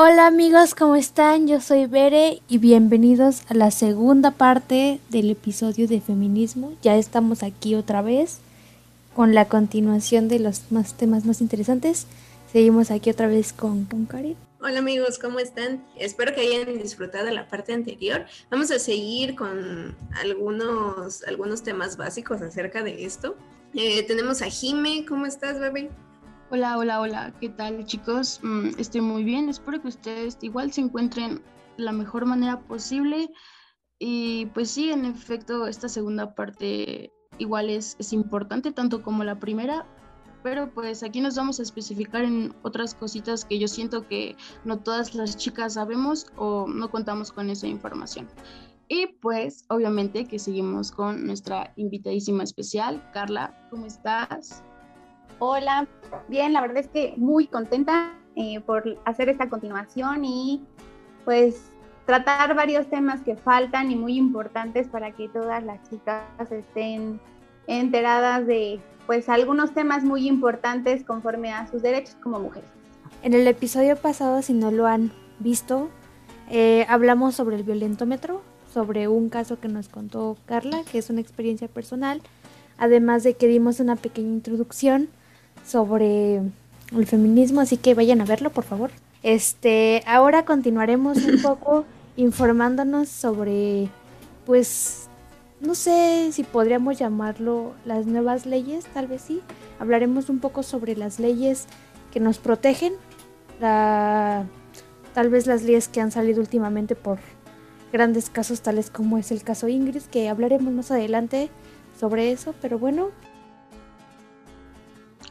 Hola amigos, ¿cómo están? Yo soy Bere y bienvenidos a la segunda parte del episodio de feminismo. Ya estamos aquí otra vez con la continuación de los más temas más interesantes. Seguimos aquí otra vez con, con Karin. Hola amigos, ¿cómo están? Espero que hayan disfrutado la parte anterior. Vamos a seguir con algunos, algunos temas básicos acerca de esto. Eh, tenemos a Jime, ¿cómo estás, bebé? Hola, hola, hola, ¿qué tal chicos? Mm, estoy muy bien, espero que ustedes igual se encuentren de la mejor manera posible. Y pues sí, en efecto, esta segunda parte igual es, es importante, tanto como la primera, pero pues aquí nos vamos a especificar en otras cositas que yo siento que no todas las chicas sabemos o no contamos con esa información. Y pues obviamente que seguimos con nuestra invitadísima especial, Carla, ¿cómo estás? Hola, bien, la verdad es que muy contenta eh, por hacer esta continuación y pues tratar varios temas que faltan y muy importantes para que todas las chicas estén enteradas de pues algunos temas muy importantes conforme a sus derechos como mujeres. En el episodio pasado, si no lo han visto, eh, hablamos sobre el violentómetro, sobre un caso que nos contó Carla, que es una experiencia personal, además de que dimos una pequeña introducción sobre el feminismo, así que vayan a verlo, por favor. Este, ahora continuaremos un poco informándonos sobre, pues, no sé si podríamos llamarlo las nuevas leyes, tal vez sí. Hablaremos un poco sobre las leyes que nos protegen, la, tal vez las leyes que han salido últimamente por grandes casos tales como es el caso Ingrid, que hablaremos más adelante sobre eso, pero bueno,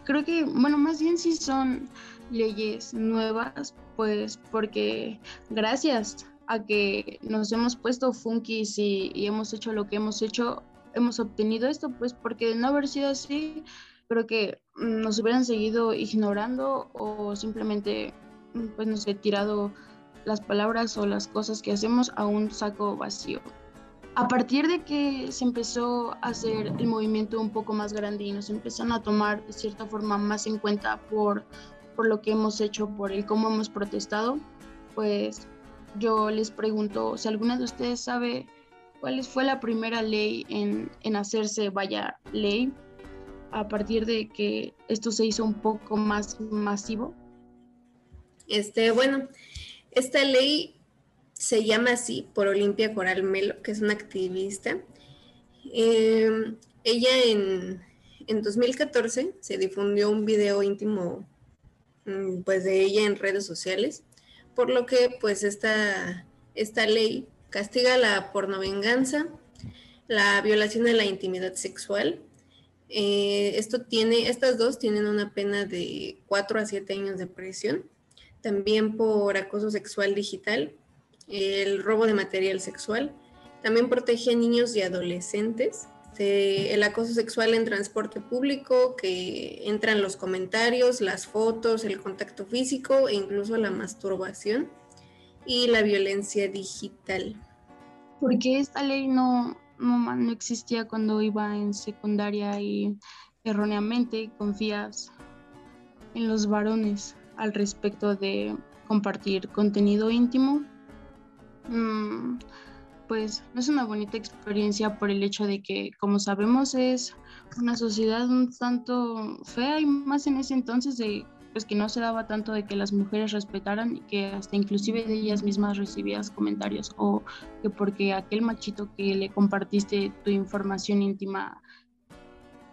creo que, bueno, más bien sí son leyes nuevas, pues porque gracias a que nos hemos puesto funkis y, hemos hecho lo que hemos hecho, hemos obtenido esto, pues porque de no haber sido así, creo que nos hubieran seguido ignorando o simplemente, pues nos he tirado las palabras o las cosas que hacemos a un saco vacío a partir de que se empezó a hacer el movimiento un poco más grande y nos empezaron a tomar de cierta forma más en cuenta por, por lo que hemos hecho, por el cómo hemos protestado, pues yo les pregunto si alguna de ustedes sabe cuál fue la primera ley en, en hacerse, vaya, ley, a partir de que esto se hizo un poco más masivo. Este, bueno, esta ley se llama así por Olimpia Coral Melo, que es una activista. Em, ella en, 2014 se difundió un video íntimo mm, pues de ella en redes sociales, por lo que pues esta, esta ley castiga la pornovenganza, la violación de la intimidad sexual. Eh, esto tiene, estas dos tienen una pena de 4 a 7 años de prisión, también por acoso sexual digital el robo de material sexual. También protege a niños y adolescentes. el acoso sexual en transporte público, que entran los comentarios, las fotos, el contacto físico e incluso la masturbación y la violencia digital. Porque esta ley no, no, no existía cuando iba en secundaria y erróneamente confías en los varones al respecto de compartir contenido íntimo Mm, pues no es una bonita experiencia por el hecho de que, como sabemos, es una sociedad un tanto fea y más en ese entonces de pues que no se daba tanto de que las mujeres respetaran y que hasta inclusive de ellas mismas recibías comentarios o que porque aquel machito que le compartiste tu información íntima,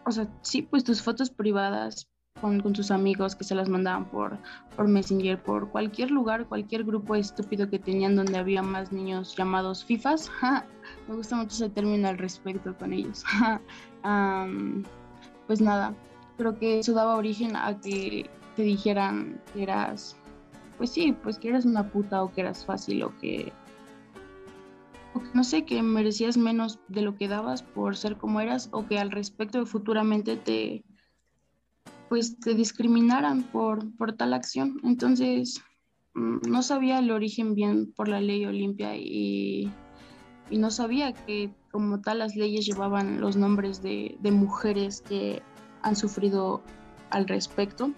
o sea, sí, pues tus fotos privadas con, sus amigos que se las mandaban por, por Messenger, por cualquier lugar, cualquier grupo estúpido que tenían donde había más niños llamados FIFAs. Me gusta mucho ese término al respecto con ellos. pues nada, creo que eso daba origen a que te dijeran que eras, pues sí, pues que eras una puta o que eras fácil o que no sé, que merecías menos de lo que dabas por ser como eras o que al respecto futuramente te pues te discriminaran por, por tal acción. Entonces, mm, no sabía el origen bien por la ley Olimpia y, y, no sabía que como tal las leyes llevaban los nombres de, de, mujeres que han sufrido al respecto.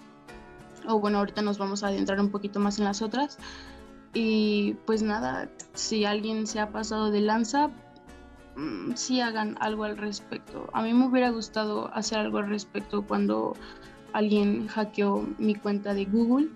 O bueno, ahorita nos vamos a adentrar un poquito más en las otras. Y pues nada, si alguien se ha pasado de lanza, mm, sí hagan algo al respecto. A mí me hubiera gustado hacer algo al respecto cuando alguien hackeó mi cuenta de Google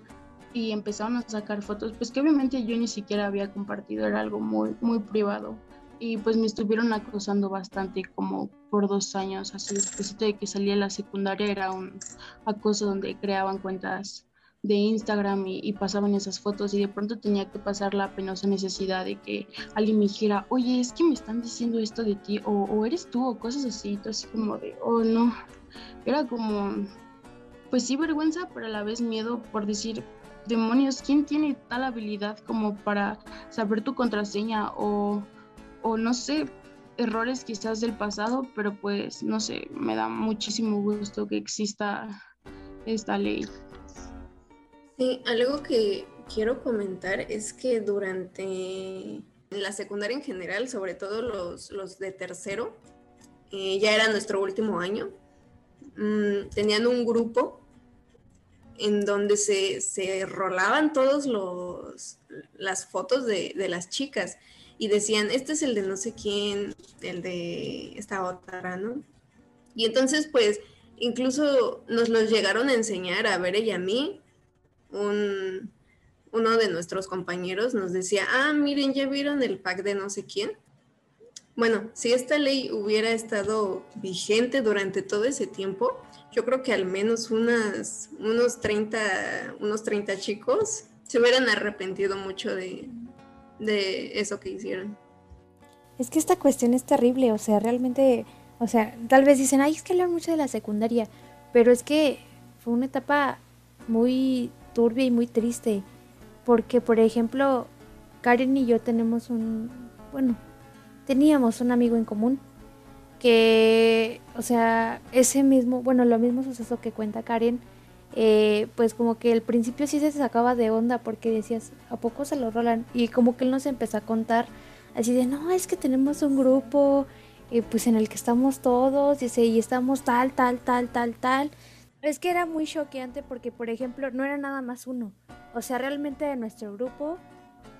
y empezaron a sacar fotos, pues que obviamente yo ni siquiera había compartido, era algo muy, muy privado. Y pues me estuvieron acosando bastante como por dos años, así después de que salí de la secundaria era un acoso donde creaban cuentas de Instagram y, pasaban esas fotos y de pronto tenía que pasar la penosa necesidad de que alguien me dijera, oye, es que me están diciendo esto de ti, o, o eres tú, o cosas así, así como de, oh no, era como, pues sí vergüenza, pero a la vez miedo por decir, demonios, ¿quién tiene tal habilidad como para saber tu contraseña o, o no sé, errores quizás del pasado, pero pues no sé, me da muchísimo gusto que exista esta ley. Sí, algo que quiero comentar es que durante la secundaria en general, sobre todo los, los de tercero, eh, ya era nuestro último año, mm, tenían un grupo en donde se, se rolaban todos los las fotos de, de, las chicas y decían, este es el de no sé quién, el de esta otra, ¿no? Y entonces, pues, incluso nos los llegaron a enseñar a ver ella a mí. Un, uno de nuestros compañeros nos decía, ah, miren, ya vieron el pack de no sé quién. Bueno, si esta ley hubiera estado vigente durante todo ese tiempo, yo creo que al menos unas, unos, 30, unos 30 chicos se hubieran arrepentido mucho de, de eso que hicieron. Es que esta cuestión es terrible, o sea, realmente, o sea, tal vez dicen, ay, es que hablan mucho de la secundaria, pero es que fue una etapa muy turbia y muy triste, porque, por ejemplo, Karen y yo tenemos un, bueno, teníamos un amigo en común que, o sea, ese mismo, bueno, lo mismo suceso que cuenta Karen, eh, pues como que al principio sí se sacaba de onda porque decías, ¿a poco se lo rolan? Y como que él nos empezó a contar así de, no, es que tenemos un grupo, eh, pues en el que estamos todos, dice, y estamos tal, tal, tal, tal, tal. Es que era muy choqueante porque, por ejemplo, no era nada más uno. O sea, realmente de nuestro grupo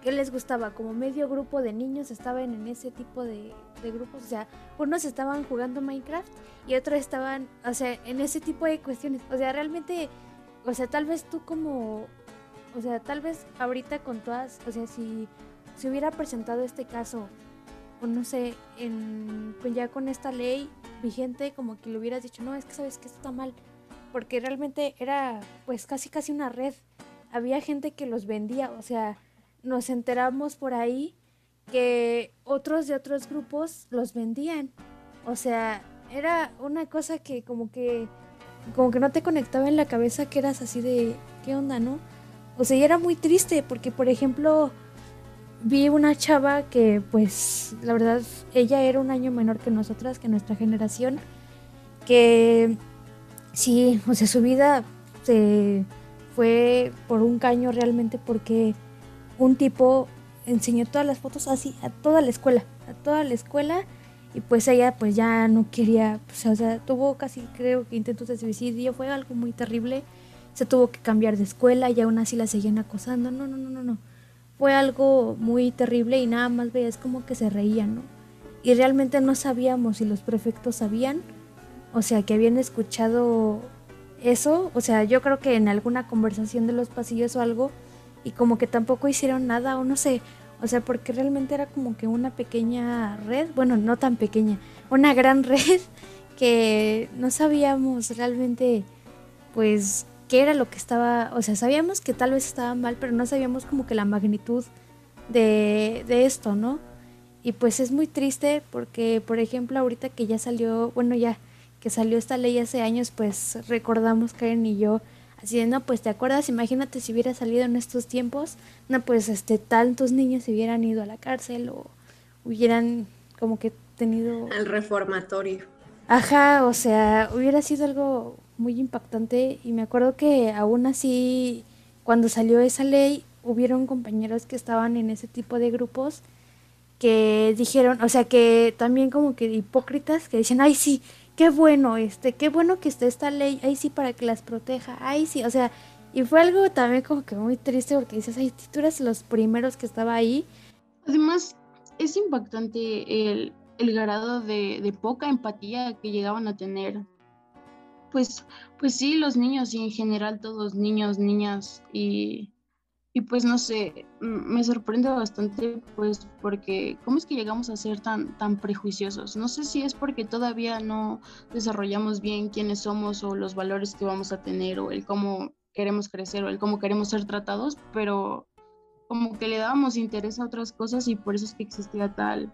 ¿Qué les gustaba? Como medio grupo de niños estaban en ese tipo de, grupos. O sea, unos estaban jugando Minecraft y otros estaban, o sea, en ese tipo de cuestiones. O sea, realmente, o sea, tal vez tú como, o sea, tal vez ahorita con todas, o sea, si se hubiera presentado este caso, o no sé, en, pues ya con esta ley vigente, como que le hubieras dicho, no, es que sabes que esto está mal. Porque realmente era, pues, casi, casi una red. Había gente que los vendía, o sea nos enteramos por ahí que otros de otros grupos los vendían. O sea, era una cosa que como que como que no te conectaba en la cabeza que eras así de qué onda, ¿no? O sea, y era muy triste porque por ejemplo vi una chava que pues la verdad ella era un año menor que nosotras, que nuestra generación, que sí, o sea, su vida se fue por un caño realmente porque un tipo enseñó todas las fotos así a toda la escuela, a toda la escuela y pues ella pues ya no quería, pues, o sea, tuvo casi creo que intentos de suicidio, fue algo muy terrible, se tuvo que cambiar de escuela y aún así la seguían acosando, no, no, no, no, no, fue algo muy terrible y nada más veías como que se reían, ¿no? Y realmente no sabíamos si los prefectos sabían, o sea, que habían escuchado eso, o sea, yo creo que en alguna conversación de los pasillos o algo, y como que tampoco hicieron nada o no sé, o sea, porque realmente era como que una pequeña red, bueno, no tan pequeña, una gran red que no sabíamos realmente pues qué era lo que estaba, o sea, sabíamos que tal vez estaba mal, pero no sabíamos como que la magnitud de, de esto, ¿no? Y pues es muy triste porque, por ejemplo, ahorita que ya salió, bueno, ya que salió esta ley hace años, pues recordamos, Karen y yo, Así de, no, pues te acuerdas, imagínate si hubiera salido en estos tiempos, no, pues este, tantos niños se hubieran ido a la cárcel o hubieran como que tenido... Al reformatorio. Ajá, o sea, hubiera sido algo muy impactante. Y me acuerdo que aún así, cuando salió esa ley, hubieron compañeros que estaban en ese tipo de grupos que dijeron, o sea, que también como que hipócritas, que dicen, ay, sí, qué bueno, este, qué bueno que esté esta ley, ahí sí para que las proteja, ahí sí, o sea, Y fue algo también como que muy triste porque dices, ay, tú eres los primeros que estaba ahí. Además, es impactante el, el grado de, de, poca empatía que llegaban a tener. Pues, pues sí, los niños y en general todos niños, niñas y y pues no sé, me sorprende bastante pues porque cómo es que llegamos a ser tan, tan prejuiciosos. No sé si es porque todavía no desarrollamos bien quiénes somos o los valores que vamos a tener o el cómo queremos crecer o el cómo queremos ser tratados, pero como que le dábamos interés a otras cosas y por eso es que existía tal,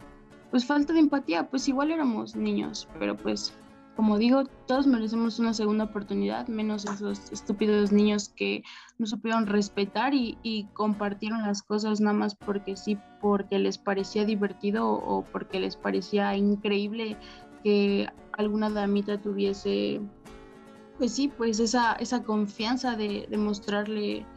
pues falta de empatía, pues igual éramos niños, pero pues como digo, todos merecemos una segunda oportunidad, menos esos estúpidos niños que no supieron respetar y, compartieron las cosas nada más porque sí, porque les parecía divertido o porque les parecía increíble que alguna damita tuviese, pues sí, pues esa, esa confianza de, de mostrarle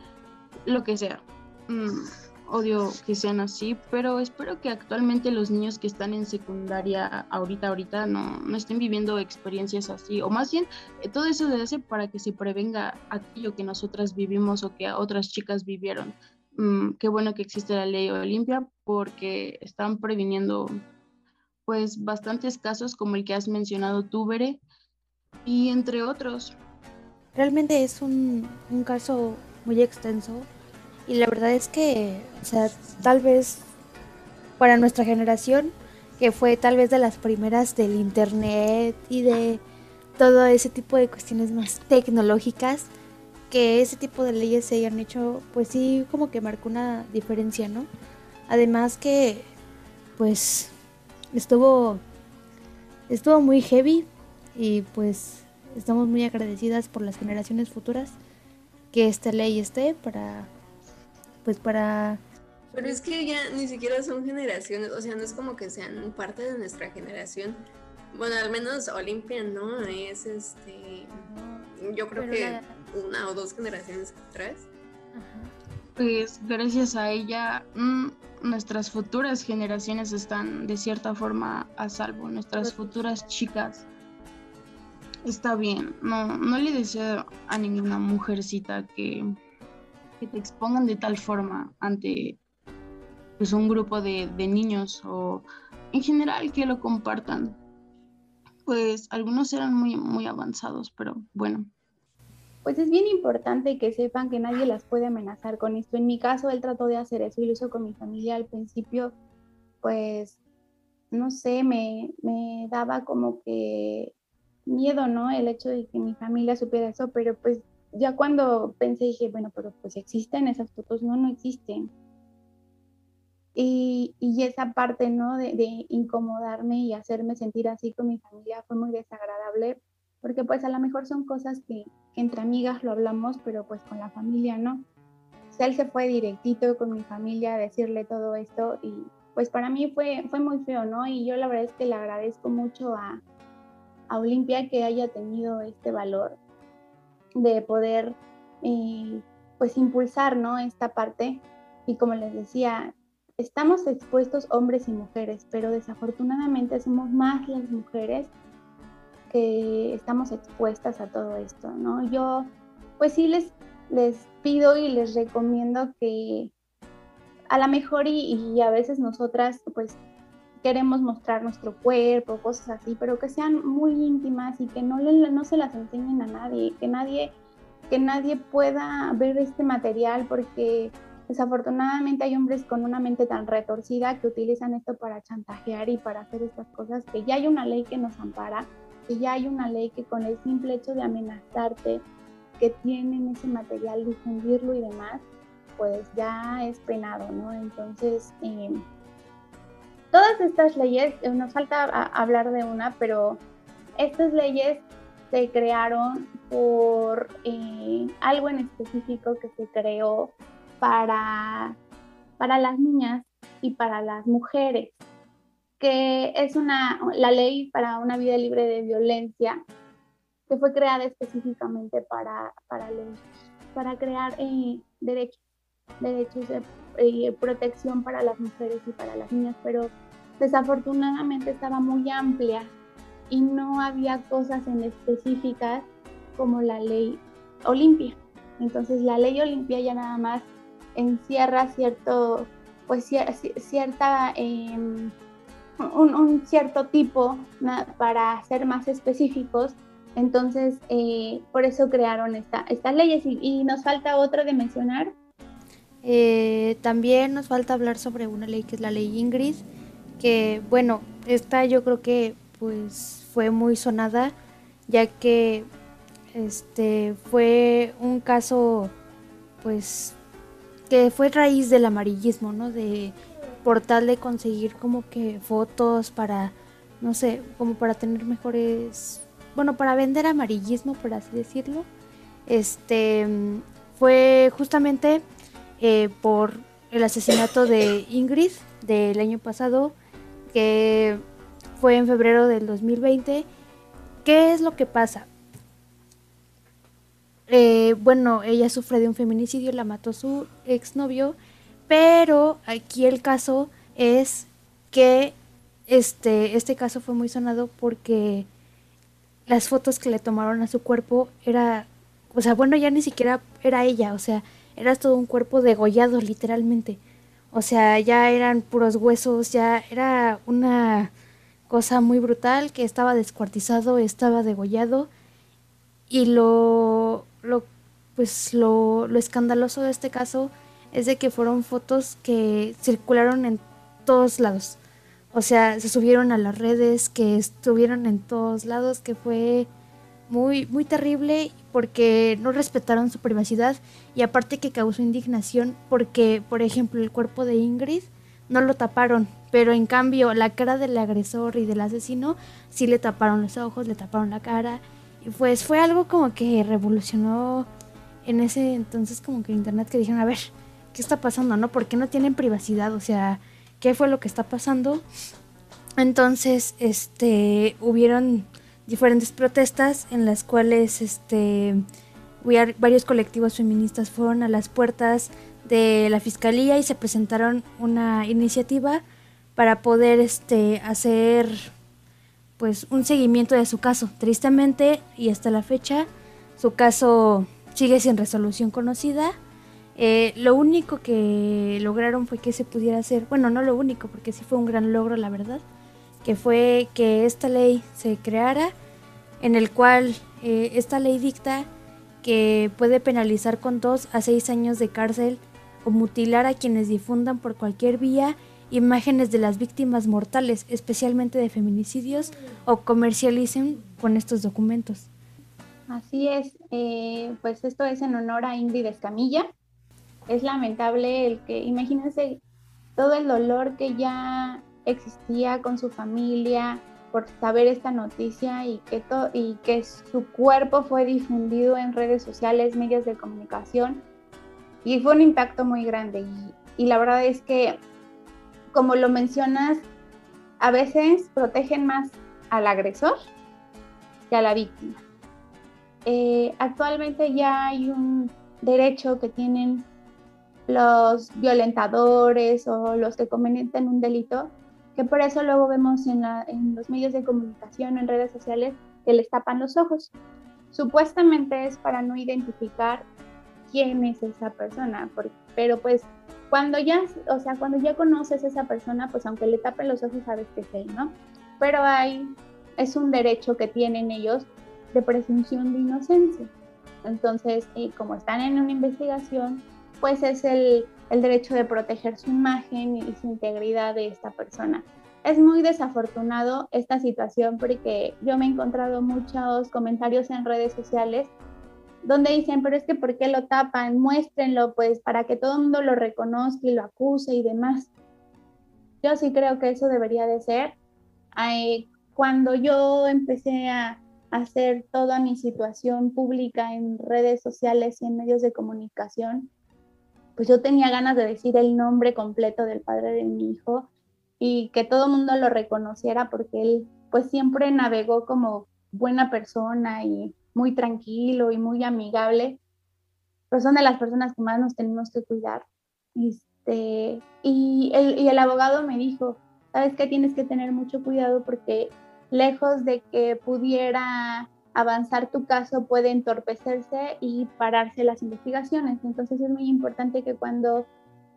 lo que sea. Mm odio que sean así, pero espero que actualmente los niños que están en secundaria ahorita, ahorita no, no estén viviendo experiencias así, o más bien eh, todo eso se hace para que se prevenga aquello que nosotras vivimos o que otras chicas vivieron. Mm, qué bueno que existe la ley Olimpia porque están previniendo pues bastantes casos como el que has mencionado tú, Bere, y entre otros. Realmente es un, un caso muy extenso y la verdad es que, o sea, tal vez para nuestra generación, que fue tal vez de las primeras del internet y de todo ese tipo de cuestiones más tecnológicas, que ese tipo de leyes se hayan hecho, pues sí, como que marcó una diferencia, ¿no? Además que, pues, estuvo, estuvo muy heavy y pues estamos muy agradecidas por las generaciones futuras que esta ley esté para pues para... Pero es que ya ni siquiera son generaciones, o sea, no es como que sean parte de nuestra generación. Bueno, al menos Olimpia no, es este, yo creo que una o dos generaciones atrás. Pues gracias a ella, mm, nuestras futuras generaciones están de cierta forma a salvo, nuestras pues futuras chicas. Está bien, no, no le deseo a ninguna mujercita que que te expongan de tal forma ante pues, un grupo de, niños o en general que lo compartan. Pues algunos eran muy, muy avanzados, pero bueno. Pues es bien importante que sepan que nadie las puede amenazar con esto. En mi caso, él trató de hacer eso y lo hizo con mi familia al principio, pues, no sé, me, me daba como que miedo, ¿no? El hecho de que mi familia supiera eso, pero pues ya cuando pensé dije, bueno, pero pues existen esas fotos, no, no existen. Y, y esa parte, ¿no? De, de, incomodarme y hacerme sentir así con mi familia fue muy desagradable, porque pues a lo mejor son cosas que, entre amigas lo hablamos, pero pues con la familia, ¿no? O sea, él se fue directito con mi familia a decirle todo esto y pues para mí fue, fue muy feo, ¿no? Y yo la verdad es que le agradezco mucho a, a Olimpia que haya tenido este valor de poder eh, pues impulsar ¿no? esta parte y como les decía, estamos expuestos hombres y mujeres, pero desafortunadamente somos más las mujeres que estamos expuestas a todo esto, ¿no? Yo pues sí les, les pido y les recomiendo que a lo mejor y, y a veces nosotras pues queremos mostrar nuestro cuerpo, cosas así, pero que sean muy íntimas y que no, le, no se las enseñen a nadie, que nadie, que nadie pueda ver este material porque desafortunadamente hay hombres con una mente tan retorcida que utilizan esto para chantajear y para hacer estas cosas, que ya hay una ley que nos ampara, que ya hay una ley que con el simple hecho de amenazarte, que tienen ese material, difundirlo y demás, pues ya es penado, ¿no? Entonces, eh, Todas estas leyes, eh, nos falta hablar de una, pero estas leyes se crearon por eh, algo en específico que se creó para, para las niñas y para las mujeres, que es una, la ley para una vida libre de violencia, que fue creada específicamente para, para, los, para crear eh, derechos, derechos de eh, protección para las mujeres y para las niñas, pero desafortunadamente estaba muy amplia y no había cosas en específicas como la ley Olimpia. Entonces la ley Olimpia ya nada más encierra cierto, pues cierta, em, un, cierto tipo para ser más específicos. Entonces, eh, por eso crearon esta, estas leyes. Y, nos falta otra de mencionar. Eh, también nos falta hablar sobre una ley que es la ley Ingrid, que bueno, esta yo creo que pues fue muy sonada, ya que este fue un caso pues que fue raíz del amarillismo, ¿no? De por tal de conseguir como que fotos para no sé, como para tener mejores bueno, para vender amarillismo, por así decirlo. Este fue justamente eh, por el asesinato de Ingrid del año pasado que fue en febrero del 2020. ¿Qué es lo que pasa? Eh, bueno, ella sufre de un feminicidio, la mató su exnovio, pero aquí el caso es que este, este caso fue muy sonado porque las fotos que le tomaron a su cuerpo era, o sea, bueno, ya ni siquiera era ella, o sea, era todo un cuerpo degollado literalmente. O sea, ya eran puros huesos, ya era una cosa muy brutal que estaba descuartizado, estaba degollado y lo, lo pues lo, lo escandaloso de este caso es de que fueron fotos que circularon en todos lados. O sea, se subieron a las redes, que estuvieron en todos lados, que fue muy, muy terrible porque no respetaron su privacidad y aparte que causó indignación porque, por ejemplo, el cuerpo de Ingrid no lo taparon, pero en cambio la cara del agresor y del asesino sí le taparon los ojos, le taparon la cara y pues fue algo como que revolucionó en ese entonces como que internet que dijeron, a ver, ¿qué está pasando? ¿No? ¿Por qué no tienen privacidad? O sea, ¿qué fue lo que está pasando? Entonces, este, hubieron diferentes protestas en las cuales este, varios colectivos feministas fueron a las puertas de la fiscalía y se presentaron una iniciativa para poder este, hacer pues un seguimiento de su caso. Tristemente y hasta la fecha su caso sigue sin resolución conocida. Eh, lo único que lograron fue que se pudiera hacer, bueno, no lo único, porque sí fue un gran logro, la verdad, que fue que esta ley se creara, en el cual eh, esta ley dicta que puede penalizar con dos a seis años de cárcel o mutilar a quienes difundan por cualquier vía imágenes de las víctimas mortales, especialmente de feminicidios, o comercialicen con estos documentos. Así es, eh, pues esto es en honor a Ingrid Escamilla. Es lamentable el que, imagínense todo el dolor que ya existía con su familia por saber esta noticia y que, y que su cuerpo fue difundido en redes sociales, medios de comunicación y fue un impacto muy grande. Y, y la verdad es que, como lo mencionas, a veces protegen más al agresor que a la víctima. Eh, actualmente ya hay un derecho que tienen los violentadores o los que cometen un delito que por eso luego vemos en, los medios de comunicación, en redes sociales, que les tapan los ojos. Supuestamente es para no identificar quién es esa persona, pero pues cuando ya, o sea, cuando ya conoces a esa persona, pues aunque le tapen los ojos sabes que es él, ¿no? Pero hay, es un derecho que tienen ellos de presunción de inocencia. Entonces, y como están en una investigación, pues es el, el derecho de proteger su imagen y su integridad de esta persona. Es muy desafortunado esta situación porque yo me he encontrado muchos comentarios en redes sociales donde dicen, pero es que ¿por qué lo tapan? Muéstrenlo pues para que todo el mundo lo reconozca y lo acuse y demás. Yo sí creo que eso debería de ser. cuando yo empecé a hacer toda mi situación pública en redes sociales y en medios de comunicación, pues yo tenía ganas de decir el nombre completo del padre de mi hijo y que todo el mundo lo reconociera porque él pues siempre navegó como buena persona y muy tranquilo y muy amigable, pero son de las personas que más nos tenemos que cuidar. Este, y, el, y el abogado me dijo, sabes que tienes que tener mucho cuidado porque lejos de que pudiera avanzar tu caso puede entorpecerse y pararse las investigaciones. Entonces es muy importante que cuando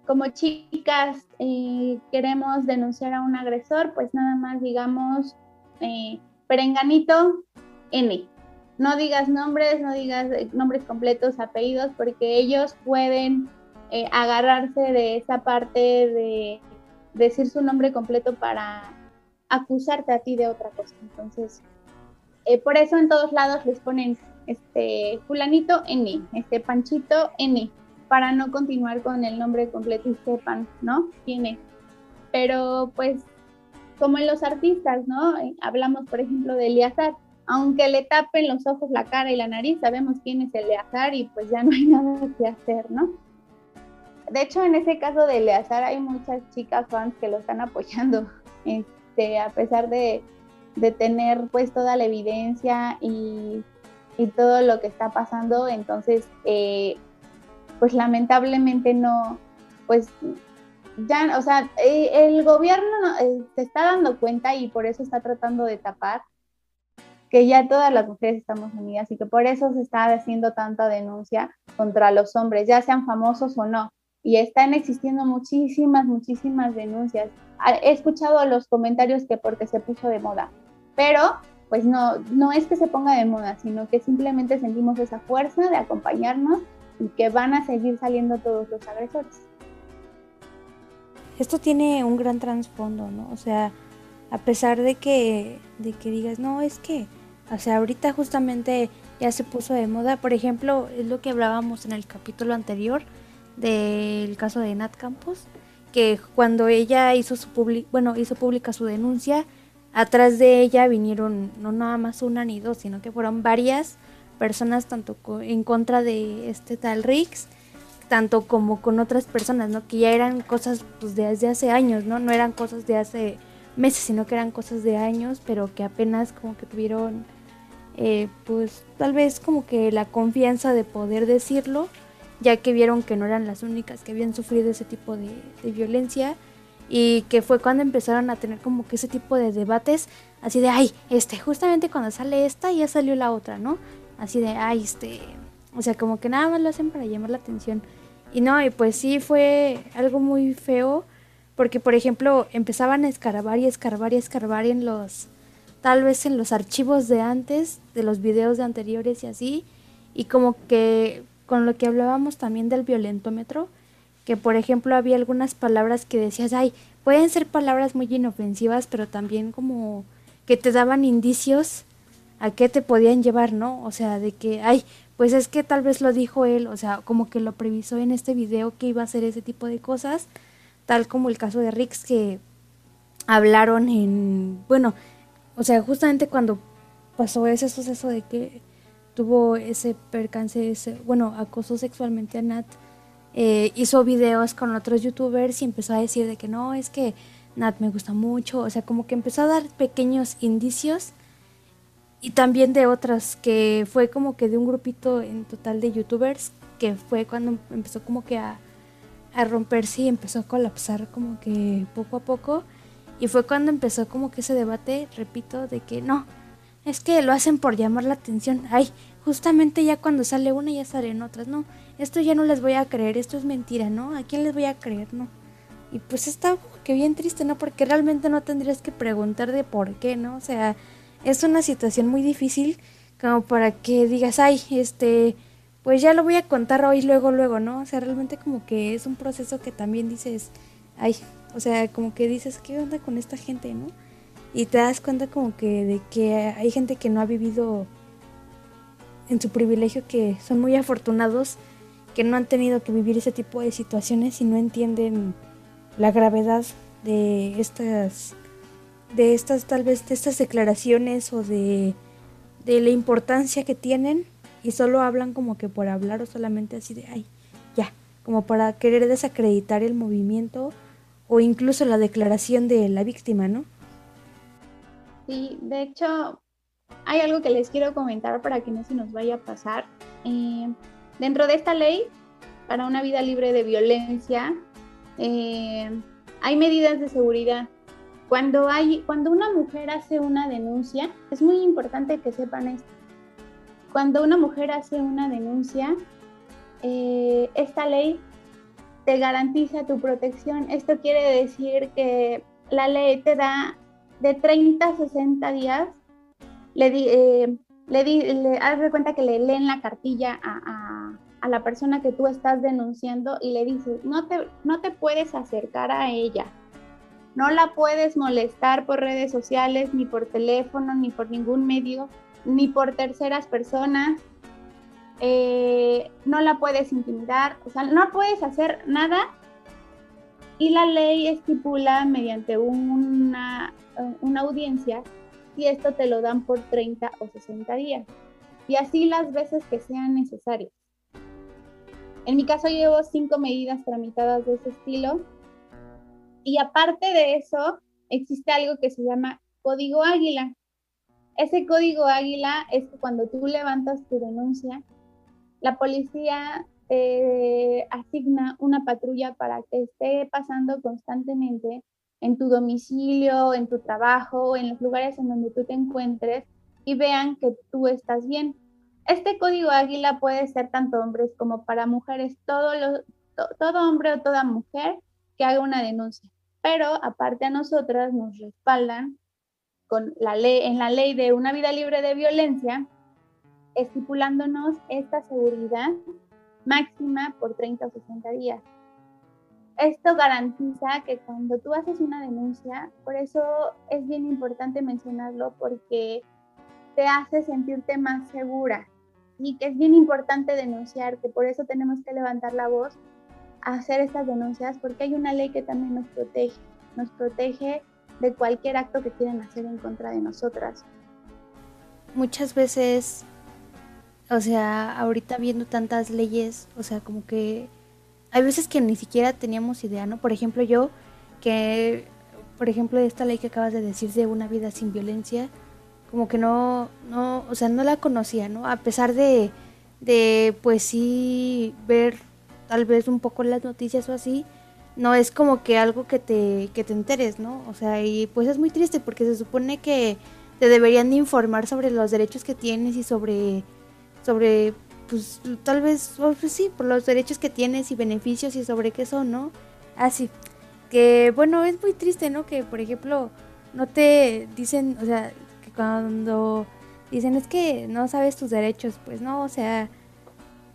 como chicas eh, queremos denunciar a un agresor, pues nada más digamos eh, perenganito N. No digas nombres, no digas eh, nombres completos, apellidos, porque ellos pueden agarrarse de esa parte de decir su nombre completo para acusarte a ti de otra cosa. Entonces, eh, por eso en todos lados les ponen este fulanito N, este Panchito N, para no continuar con el nombre completo y sepan, ¿no? ¿Quién? Pero pues como en los artistas, ¿no? Eh, hablamos, por ejemplo, de Eleazar. Aunque le tapen los ojos, la cara y la nariz, sabemos quién es Eleazar y pues ya no hay nada que hacer, ¿no? De hecho, en ese caso de Eleazar hay muchas chicas fans que lo están apoyando, este, a pesar de, de tener pues toda la evidencia y, todo lo que está pasando, entonces eh, pues lamentablemente no, pues ya, o sea, eh, el gobierno eh, se está dando cuenta y por eso está tratando de tapar que ya todas las mujeres estamos unidas y que por eso se está haciendo tanta denuncia contra los hombres, ya sean famosos o no. Y están existiendo muchísimas, muchísimas denuncias. He escuchado los comentarios que porque se puso de moda pero pues no, no es que se ponga de moda, sino que simplemente sentimos esa fuerza de acompañarnos y que van a seguir saliendo todos los agresores. Esto tiene un gran trasfondo, ¿no? O sea, a pesar de que, de que digas, no, es que, o sea, ahorita justamente ya se puso de moda, por ejemplo, es lo que hablábamos en el capítulo anterior del caso de Nat Campos, que cuando ella hizo su bueno, hizo pública su denuncia, atrás de ella vinieron no nada más una ni dos, sino que fueron varias personas tanto en contra de este tal Rix, tanto como con otras personas, ¿no? Que ya eran cosas pues de hace años, ¿no? No eran cosas de hace meses, sino que eran cosas de años, pero que apenas como que tuvieron eh, pues tal vez como que la confianza de poder decirlo, ya que vieron que no eran las únicas que habían sufrido ese tipo de violencia y que fue cuando empezaron a tener como que ese tipo de debates, así de, ay, este, justamente cuando sale esta ya salió la otra, ¿no? Así de, ay, este, o sea, como que nada más lo hacen para llamar la atención. Y no, y pues sí fue algo muy feo, porque por ejemplo empezaban a escarbar y escarbar y escarbar en los, tal vez en los archivos de antes, de los videos de anteriores y así, y como que con lo que hablábamos también del violentómetro, que por ejemplo había algunas palabras que decías, ay, pueden ser palabras muy inofensivas, pero también como que te daban indicios a qué te podían llevar, ¿no? O sea, de que, ay, pues es que tal vez lo dijo él, o sea, como que lo previsó en este video que iba a hacer ese tipo de cosas, tal como el caso de Rix que hablaron en, bueno, o sea, justamente cuando pasó ese suceso de que tuvo ese percance, ese, bueno, acosó sexualmente a Nat, eh, hizo videos con otros youtubers y empezó a decir de que no, es que Nat me gusta mucho, o sea, como que empezó a dar pequeños indicios y también de otras, que fue como que de un grupito en total de youtubers, que fue cuando empezó como que a, a romperse y empezó a colapsar como que poco a poco. Y fue cuando empezó como que ese debate, repito, de que no, es que lo hacen por llamar la atención. Ay, justamente ya cuando sale una ya salen otras, no, esto ya no les voy a creer, esto es mentira, ¿no? ¿A quién les voy a creer, no? Y pues está que bien triste, ¿no? Porque realmente no tendrías que preguntar de por qué, ¿no? O sea, es una situación muy difícil como para que digas, ay, este, pues ya lo voy a contar hoy, luego, luego, ¿no? O sea, realmente como que es un proceso que también dices, ay, o sea, como que dices, ¿qué onda con esta gente, no? Y te das cuenta como que de que hay gente que no ha vivido en su privilegio, que son muy afortunados, que no han tenido que vivir ese tipo de situaciones y no entienden la gravedad de estas de estas tal vez de estas declaraciones o de, de la importancia que tienen y solo hablan como que por hablar o solamente así de ay ya como para querer desacreditar el movimiento o incluso la declaración de la víctima no sí de hecho hay algo que les quiero comentar para que no se nos vaya a pasar. Eh, dentro de esta ley, para una vida libre de violencia, eh, hay medidas de seguridad. Cuando, hay, cuando una mujer hace una denuncia, es muy importante que sepan esto. cuando una mujer hace una denuncia, eh, esta ley te garantiza tu protección. Esto quiere decir que la ley te da de 30 a 60 días, le, di, eh, le, di, le haz de cuenta que le leen la cartilla a, a, la persona que tú estás denunciando y le dices, no te, no te puedes acercar a ella, no la puedes molestar por redes sociales, ni por teléfono, ni por ningún medio, ni por terceras personas. Eh, no la puedes intimidar, o sea, no puedes hacer nada y la ley estipula mediante una, una audiencia si esto te lo dan por 30 o 60 días y así las veces que sean necesarias. En mi caso llevo cinco medidas tramitadas de ese estilo y aparte de eso existe algo que se llama código águila. Ese código águila es que cuando tú levantas tu denuncia, la policía te asigna una patrulla para que esté pasando constantemente en tu domicilio, en tu trabajo, en los lugares en donde tú te encuentres y vean que tú estás bien. Este código águila puede ser tanto hombres como para mujeres, todo, todo hombre o toda mujer que haga una denuncia. Pero aparte a nosotras nos respaldan con la ley, en la ley de una vida libre de violencia, estipulándonos esta seguridad máxima por 30 o 60 días. Esto garantiza que cuando tú haces una denuncia, por eso es bien importante mencionarlo porque te hace sentirte más segura y que es bien importante denunciar, que por eso tenemos que levantar la voz, hacer estas denuncias, porque hay una ley que también nos protege, nos protege de cualquier acto que quieran hacer en contra de nosotras. Muchas veces, o sea, ahorita viendo tantas leyes, o sea, como que hay veces que ni siquiera teníamos idea, ¿no? Por ejemplo, yo, que, por ejemplo, esta ley que acabas de decir de una vida sin violencia, como que no, no, o sea, no la conocía, ¿no? A pesar de, de pues sí, ver tal vez un poco las noticias o así, no es como que algo que te, que te enteres, ¿no? O sea, y pues es muy triste porque se supone que te deberían de informar sobre los derechos que tienes y sobre, sobre pues tal vez, pues sí, por los derechos que tienes y beneficios y sobre qué son, ¿no? Así, que bueno, es muy triste, ¿no? Que por ejemplo no te dicen, o sea, cuando dicen es que no sabes tus derechos, pues no, o sea,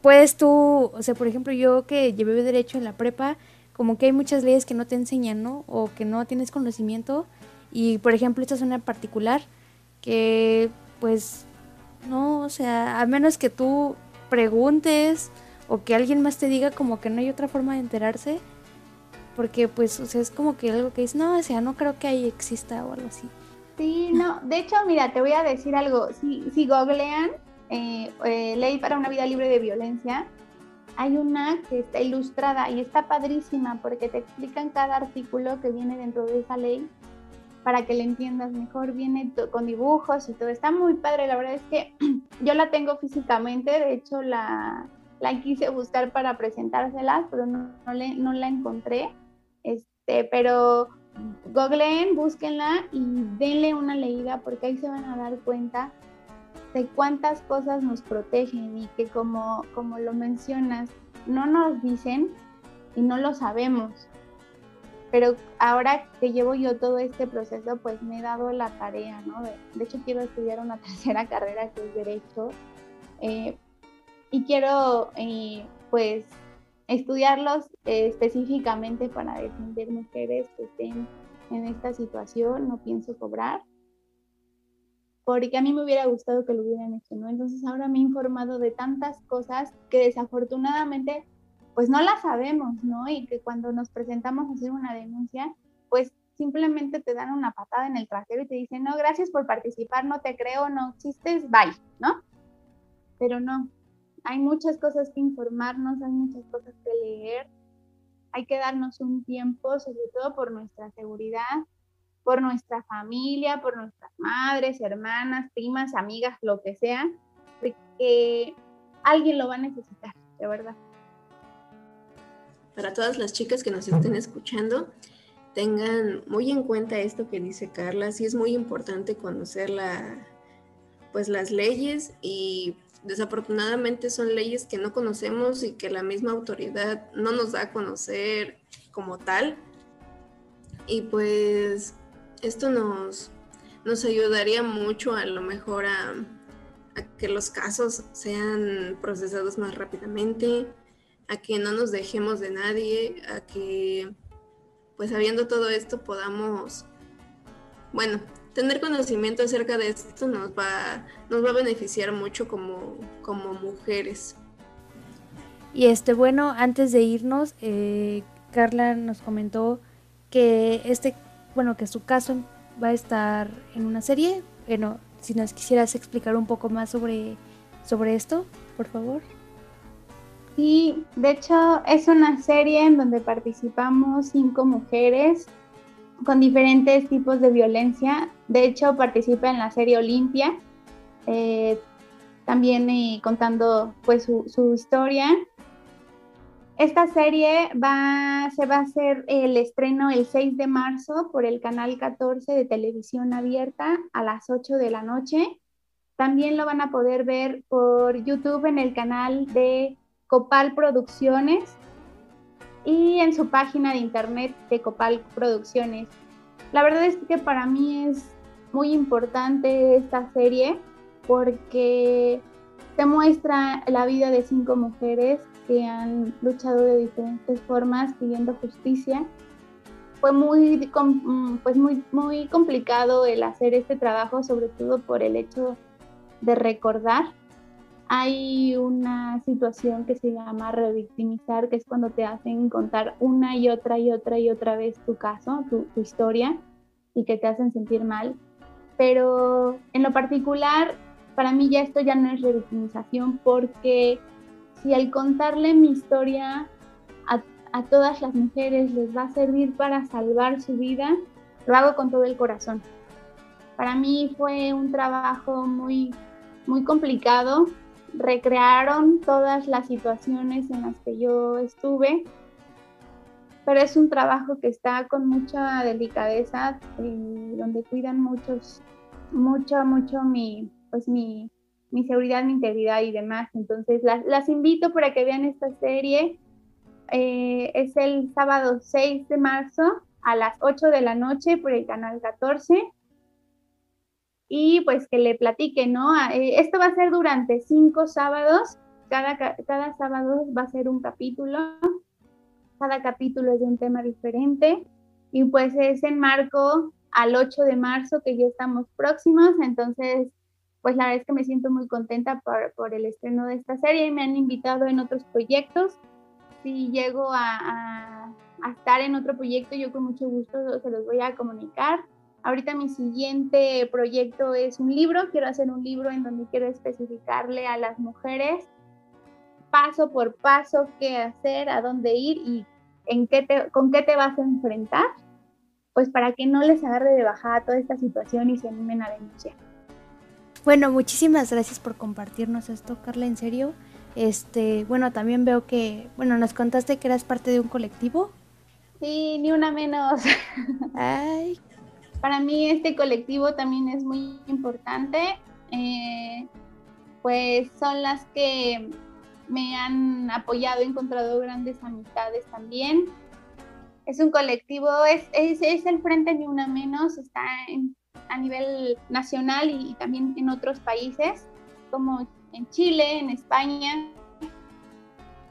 puedes tú, o sea, por ejemplo, yo que llevé derecho en la prepa, como que hay muchas leyes que no te enseñan, ¿no? O que no tienes conocimiento. Y por ejemplo, esta es una particular que pues no, o sea, a menos que tú preguntes o que alguien más te diga como que no hay otra forma de enterarse, porque pues, o sea, es como que algo que dices, no, o sea, no creo que ahí exista o algo así. Sí, no, de hecho, mira, te voy a decir algo, si, si googlean eh, eh, Ley para una vida libre de violencia, hay una que está ilustrada y está padrísima porque te explican cada artículo que viene dentro de esa ley para que le entiendas mejor. Viene con dibujos y todo. Está muy padre. La verdad es que yo la tengo físicamente. De hecho, la, la quise buscar para presentárselas, pero no, no, la encontré. Este, pero googleen, búsquenla y denle una leída porque ahí se van a dar cuenta de cuántas cosas nos protegen y que como, como lo mencionas, no nos dicen y no lo sabemos. Pero ahora que llevo yo todo este proceso, pues me he dado la tarea, ¿no? De, hecho, quiero estudiar una tercera carrera que es Derecho. Eh, y quiero, eh, pues, estudiarlos eh, específicamente para defender mujeres que estén en esta situación. No pienso cobrar porque a mí me hubiera gustado que lo hubieran hecho, ¿no? Entonces ahora me he informado de tantas cosas que desafortunadamente pues no las sabemos, ¿no? Y que cuando nos presentamos a hacer una denuncia, pues simplemente te dan una patada en el trasero y te dicen, no, gracias por participar, no te creo, no existes, bye, ¿no? Pero no, hay muchas cosas que informarnos, hay muchas cosas que leer, hay que darnos un tiempo, sobre todo por nuestra seguridad, por nuestra familia, por nuestras madres, hermanas, primas, amigas, lo que sea, porque alguien lo va a necesitar, de verdad. Para todas las chicas que nos estén escuchando, tengan muy en cuenta esto que dice Carla, sí es muy importante conocer la, pues las leyes y desafortunadamente son leyes que no conocemos y que la misma autoridad no nos da a conocer como tal. Y pues esto nos, nos ayudaría mucho a lo mejor a, que los casos sean procesados más rápidamente, a que no nos dejemos de nadie, a que pues sabiendo todo esto podamos, bueno, tener conocimiento acerca de esto nos va, nos va a beneficiar mucho como, como mujeres. Y este, bueno, antes de irnos, eh, Carla nos comentó que este, bueno, que su caso va a estar en una serie. Bueno, si nos quisieras explicar un poco más sobre, sobre esto, por favor. Sí, de hecho es una serie en donde participamos cinco mujeres con diferentes tipos de violencia. De hecho, participa en la serie Olimpia, eh, también eh, contando pues su, historia. Esta serie va, se va a hacer el estreno el 6 de marzo por el canal 14 de televisión abierta a las 8 de la noche. También lo van a poder ver por YouTube en el canal de Copal Producciones y en su página de internet de Copal Producciones. La verdad es que para mí es muy importante esta serie porque te muestra la vida de cinco mujeres que han luchado de diferentes formas pidiendo justicia. Fue muy, pues muy, muy complicado el hacer este trabajo, sobre todo por el hecho de recordar hay una situación que se llama revictimizar, que es cuando te hacen contar una y otra y otra y otra vez tu caso, tu, historia, y que te hacen sentir mal. Pero en lo particular, para mí ya esto ya no es revictimización, porque si al contarle mi historia a, a todas las mujeres les va a servir para salvar su vida, lo hago con todo el corazón. Para mí fue un trabajo muy, muy complicado, recrearon todas las situaciones en las que yo estuve, pero es un trabajo que está con mucha delicadeza, eh, donde cuidan muchos, mucho, mucho mi, pues mi, mi seguridad, mi integridad y demás. Entonces las, las invito para que vean esta serie. Eh, es el sábado 6 de marzo a las 8 de la noche por el canal 14 y pues que le platique, ¿no? Ah, eh, esto va a ser durante cinco sábados, cada, cada sábado va a ser un capítulo, cada capítulo es de un tema diferente y pues es en marco al 8 de marzo que ya estamos próximos, entonces pues la verdad es que me siento muy contenta por, por el estreno de esta serie y me han invitado en otros proyectos. Si llego a, a, a estar en otro proyecto, yo con mucho gusto se los voy a comunicar. Ahorita mi siguiente proyecto es un libro, quiero hacer un libro en donde quiero especificarle a las mujeres paso por paso qué hacer, a dónde ir y en qué con qué te vas a enfrentar, pues para que no les agarre de bajada toda esta situación y se animen a denunciar. Bueno, muchísimas gracias por compartirnos esto, Carla, en serio. Este, bueno, también veo que, bueno, nos contaste que eras parte de un colectivo. Sí, ni una menos. Ay, para mí este colectivo también es muy importante, eh, pues son las que me han apoyado, he encontrado grandes amistades también. Es un colectivo, es, es, el Frente Ni Una Menos, está a nivel nacional y también en otros países, como en Chile, en España,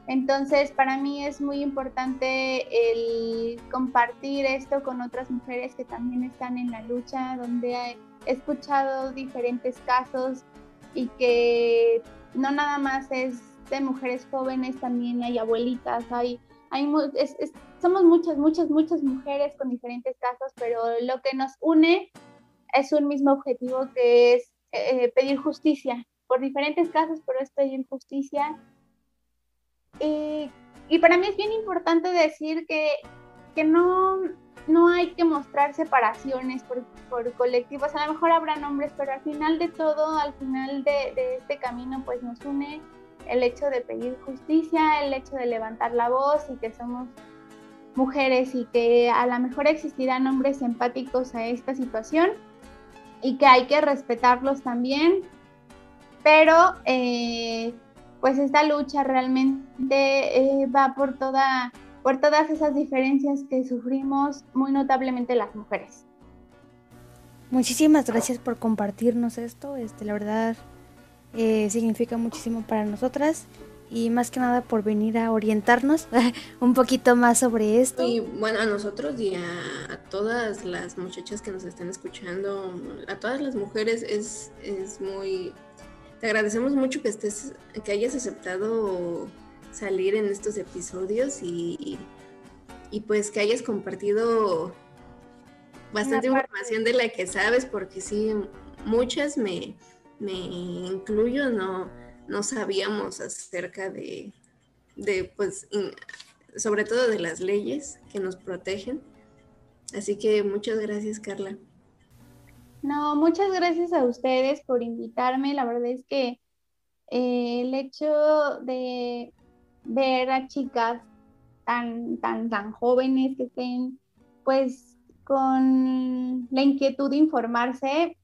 entonces, para mí es muy importante el compartir esto con otras mujeres que también están en la lucha, donde he escuchado diferentes casos y que no nada más es de mujeres jóvenes, también hay abuelitas, hay, hay somos muchas, muchas, muchas mujeres con diferentes casos, pero lo que nos une es un mismo objetivo que es eh, pedir justicia. Por diferentes casos, pero es pedir justicia y para mí es bien importante decir que, que no, no hay que mostrar separaciones por, por, colectivos. A lo mejor habrá nombres, pero al final de todo, al final de, de, este camino, pues nos une el hecho de pedir justicia, el hecho de levantar la voz y que somos mujeres y que a lo mejor existirán hombres empáticos a esta situación y que hay que respetarlos también pero eh, pues esta lucha realmente va por, toda, por todas esas diferencias que sufrimos muy notablemente las mujeres. Muchísimas gracias por compartirnos esto, este, la verdad significa muchísimo para nosotras y más que nada por venir a orientarnos un poquito más sobre esto. Y bueno, a nosotros y a, todas las muchachas que nos están escuchando, a todas las mujeres es, es muy... Te agradecemos mucho que estés, que hayas aceptado salir en estos episodios y, y pues que hayas compartido bastante información de la que sabes, porque sí, muchas me, me incluyo, no no sabíamos acerca de, de pues, sobre todo de las leyes que nos protegen. Así que muchas gracias, Carla. No, muchas gracias a ustedes por invitarme. La verdad es que eh, el hecho de ver a chicas tan, tan, tan jóvenes que estén, pues, con la inquietud de informarse,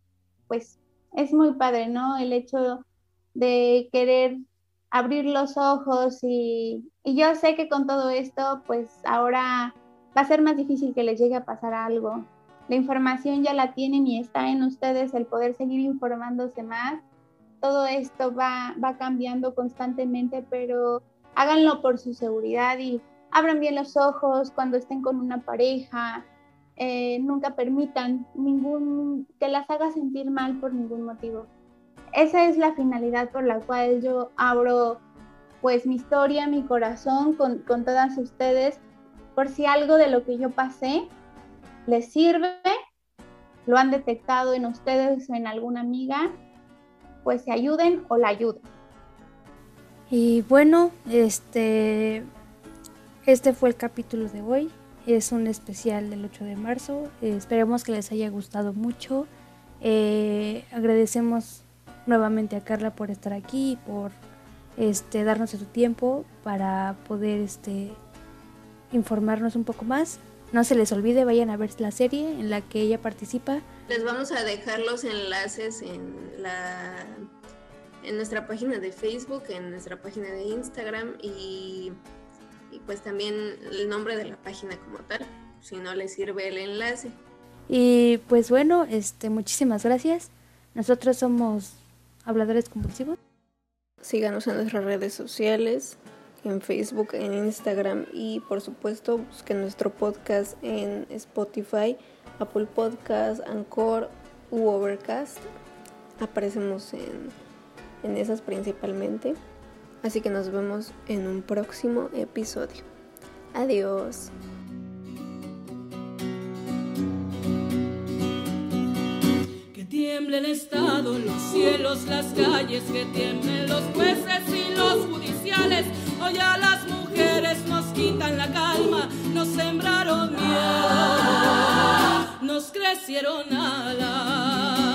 pues, es muy padre, ¿no? El hecho de querer abrir los ojos y, yo sé que con todo esto, pues ahora va a ser más difícil que les llegue a pasar algo. La información ya la tienen y está en ustedes el poder seguir informándose más. Todo esto va, va cambiando constantemente, pero háganlo por su seguridad y abran bien los ojos cuando estén con una pareja. Eh, nunca permitan ningún que las haga sentir mal por ningún motivo esa es la finalidad por la cual yo abro pues mi historia, mi corazón con, todas ustedes, por si algo de lo que yo pasé les sirve, lo han detectado en ustedes o en alguna amiga, pues se ayuden o la ayuden. Y bueno, este, este fue el capítulo de hoy. Es un especial del 8 de marzo. esperemos que les haya gustado mucho. Eh, agradecemos nuevamente a Carla por estar aquí y por este, darnos su tiempo para poder este, informarnos un poco más. No se les olvide, vayan a ver la serie en la que ella participa. Les vamos a dejar los enlaces en la en nuestra página de Facebook, en nuestra página de Instagram y, y pues también el nombre de la página como tal, si no les sirve el enlace. Y pues bueno, este muchísimas gracias. Nosotros somos habladores compulsivos. Síganos en nuestras redes sociales, en Facebook, en Instagram y por supuesto busquen nuestro podcast en Spotify, Apple Podcast, Anchor u Overcast. Aparecemos en, en esas principalmente. Así que nos vemos en un próximo episodio. Adiós. tiemblen estado los cielos, las calles, que tiemblen los jueces y los judiciales. Hoy a las mujeres nos quitan la calma, nos sembraron miedo, nos crecieron alas.